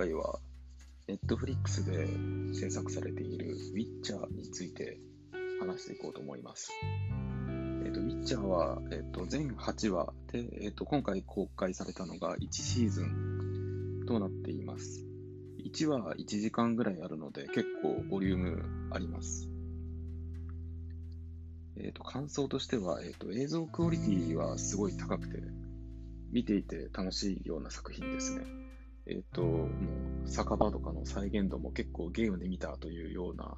回は Netflix で制作されているウィッチャーについて話していこうと思います。えっ、ー、と、ウィッチャーは、えっ、と、全8話で、えっ、と、今回公開されたのが1シーズンとなっています。1話1時間ぐらいあるので、結構ボリュームあります。えっ、と、感想としては、えっ、と、映像クオリティはすごい高くて、見ていて楽しいような作品ですね。えっ、と、もう酒場とかの再現度も結構ゲームで見たというような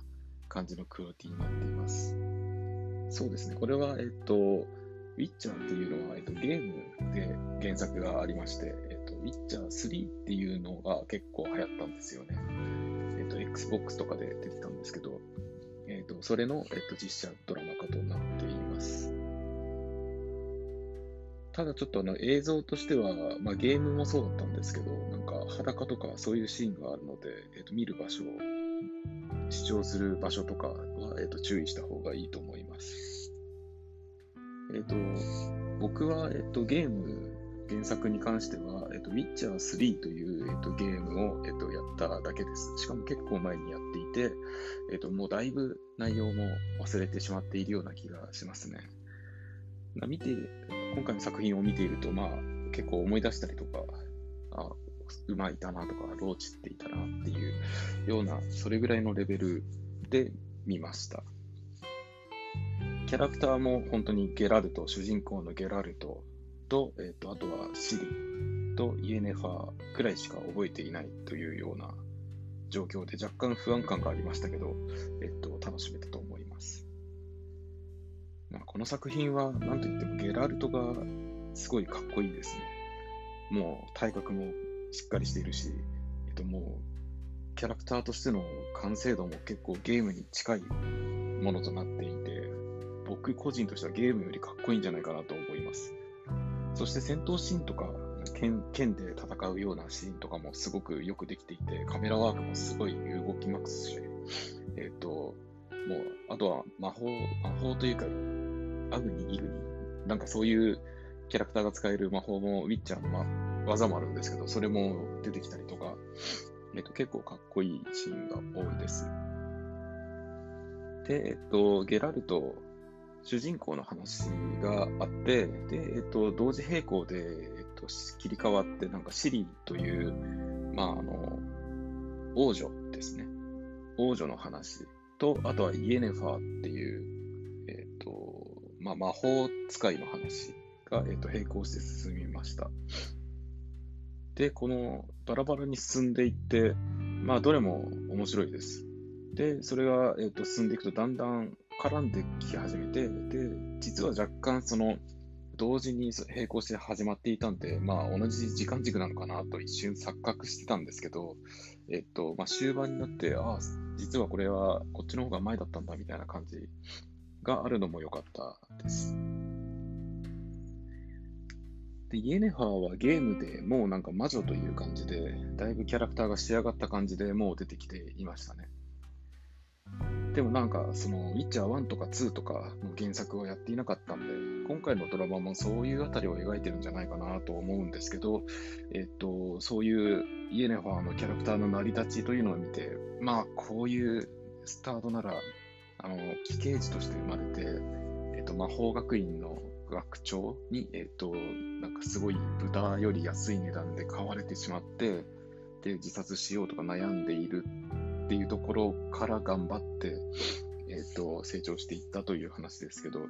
感じのクオリティになっています。そうですね、これは、えっ、と、ウィッチャーっていうのは、えっと、ゲームで原作がありまして、えっと、ウィッチャー3っていうのが結構流行ったんですよね。えっと、Xbox とかで出てたんですけど、えっと、それの、えっと、実写ドラマ化となっています。ただちょっとあの映像としては、まあ、ゲームもそうだったんですけど、か裸とかそういうシーンがあるので、えー、と見る場所、視聴する場所とかは、えー、と注意した方がいいと思います。えっ、ー、と、僕は、えっ、ー、と、ゲーム、原作に関しては、えっ、ー、と、ウィッチャー3という、えっと、ゲームを、えっと、やっただけです。しかも結構前にやっていて、えっと、もうだいぶ内容も忘れてしまっているような気がしますね。見て、今回の作品を見ていると、まあ、結構思い出したりとか、あ、馬いたなとか、ローチっていたなっていうような、それぐらいのレベルで見ました。キャラクターも本当にゲラルト、主人公のゲラルトと、え、ー、と、あとはシリとイエネファーくらいしか覚えていないというような状況で若干不安感がありましたけど、え、ー、と、楽しめたと思います。まあこの作品は何といってもゲラルトがすごいかっこいいですね。もう体格もしっかりしているし、えっともうキャラクターとしての完成度も結構ゲームに近いものとなっていて、僕個人としてはゲームよりかっこいいんじゃないかなと思います。そして戦闘シーンとか剣剣で戦うようなシーンとかもすごくよくできていて、カメラワークもすごい動きますし、えっ、と、もう、あとは魔法、魔法というか、アグニ、イグニ、なんかそういうキャラクターが使える魔法も、ウィッチャーの、ま、技もあるんですけど、それも出てきたりとか、えっと、結構かっこいいシーンが多いです。で、えっと、ゲラルト、主人公の話があって、で、えっと、同時並行で、えっと、切り替わって、なんかシリという、まあ、あの、王女ですね。王女の話と、あとはイエネファーっていうえっとまあ、魔法使いの話が、えー、と並行して進みました。で、このバラバラに進んでいって、まあ、どれも面白いです。で、それが、えー、と進んでいくとだんだん絡んでき始めて、で、実は若干その、同時に並行して始まっていたんで、まあ、同じ時間軸なのかなと一瞬錯覚してたんですけど、えっと、まあ、終盤になって、ああ、実はこれはこっちの方が前だったんだみたいな感じがあるのも良かったです。で、イエネハーはゲームでもうなんか魔女という感じで、だいぶキャラクターが仕上がった感じでもう出てきていましたね。でもなんか、その、ウィッチャー1とか2とかの原作をやっていなかったんで、今回のドラマもそういうあたりを描いてるんじゃないかなと思うんですけど、えっと、そういうイエネファーのキャラクターの成り立ちというのを見て、まあ、こういうスタートならあの、奇刑児として生まれて、えっと、魔法学院の学長に、えっと、なんかすごい豚より安い値段で買われてしまって、で、自殺しようとか悩んでいるっていうところから頑張って、えっと、成長していったという話ですけど、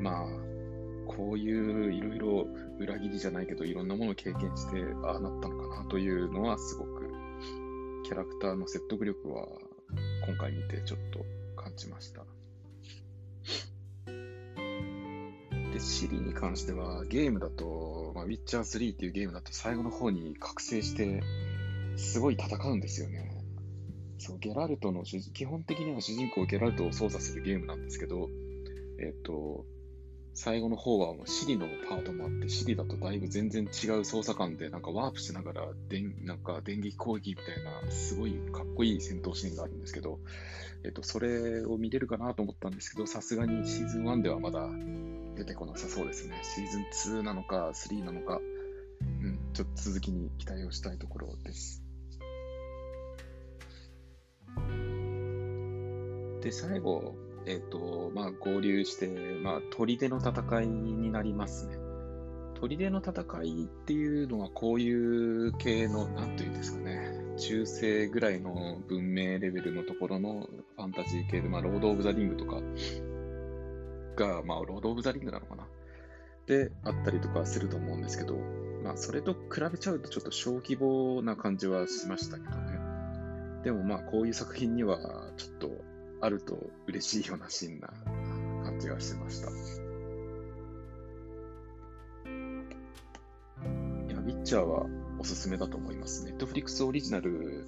まあ、こういういろいろ裏切りじゃないけど、いろんなものを経験して、ああなったのかなというのはすごく、キャラクターの説得力は今回見てちょっと感じました。で、シリに関してはゲームだと、まあ、ウィッチャー3っていうゲームだと最後の方に覚醒してすごい戦うんですよね。そう、ゲラルトの基本的には主人公ゲラルトを操作するゲームなんですけど、えっ、と、最後の方はもうシリのパートもあって、シリだとだいぶ全然違う操作感で、なんかワープしながら電、なんか電撃攻撃みたいな、すごいかっこいい戦闘シーンがあるんですけど、えっと、それを見れるかなと思ったんですけど、さすがにシーズン1ではまだ出てこなさそうですね。シーズン2なのか、3なのか、うん、ちょっと続きに期待をしたいところです。で、最後、えっ、ー、と、まあ、合流して、まあ、砦の戦いになりますね。砦の戦いっていうのは、こういう系の、なんというんですかね、中世ぐらいの文明レベルのところのファンタジー系で、まあ、ロード・オブ・ザ・リングとかが、まあ、ロード・オブ・ザ・リングなのかなであったりとかすると思うんですけど、まあ、それと比べちゃうとちょっと小規模な感じはしましたけどね。でもまあ、こういう作品にはちょっとあると嬉しいようなシーンな感じがしました。いや、ウィッチャーはおすすめだと思います。ネットフリックスオリジナル、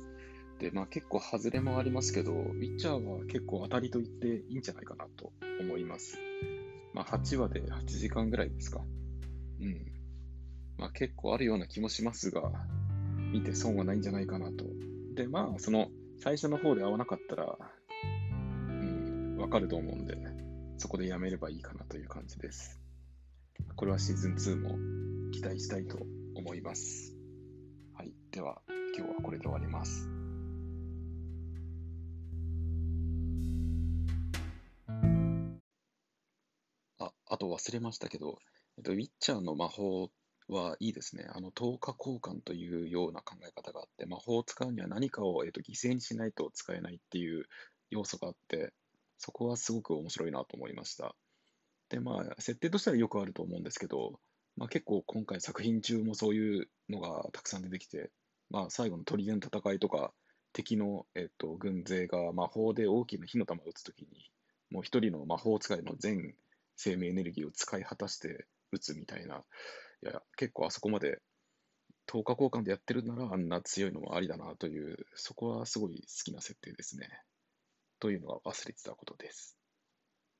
まあ結構外れもありますけど、ウィッチャーは結構当たりと言っていいんじゃないかなと思います。まあ8話で8時間ぐらいですか。うん。まあ結構あるような気もしますが、見て損はないんじゃないかなと。で、まあその最初の方で合わなかったら、うん、わかると思うんで、そこでやめればいいかなという感じです。これはシーズン2も期待したいと思います。はい。では、今日はこれで終わります。と忘れましたけど、えっと、ウィッチャーの魔法はいいですね。あの、10日交換というような考え方があって、魔法を使うには何かを、えっと、犠牲にしないと使えないっていう要素があって、そこはすごく面白いなと思いました。で、まあ、設定としてはよくあると思うんですけど、まあ、結構今回作品中もそういうのがたくさん出てきて、まあ、最後の砦の戦いとか、敵の、えっと、軍勢が魔法で大きな火の玉を撃つときに、もう一人の魔法使いの全生命エネルギーを使い果たして打つみたいな、いや、結構あそこまで10日交換でやってるならあんな強いのもありだなという、そこはすごい好きな設定ですね。というのは忘れてたことです。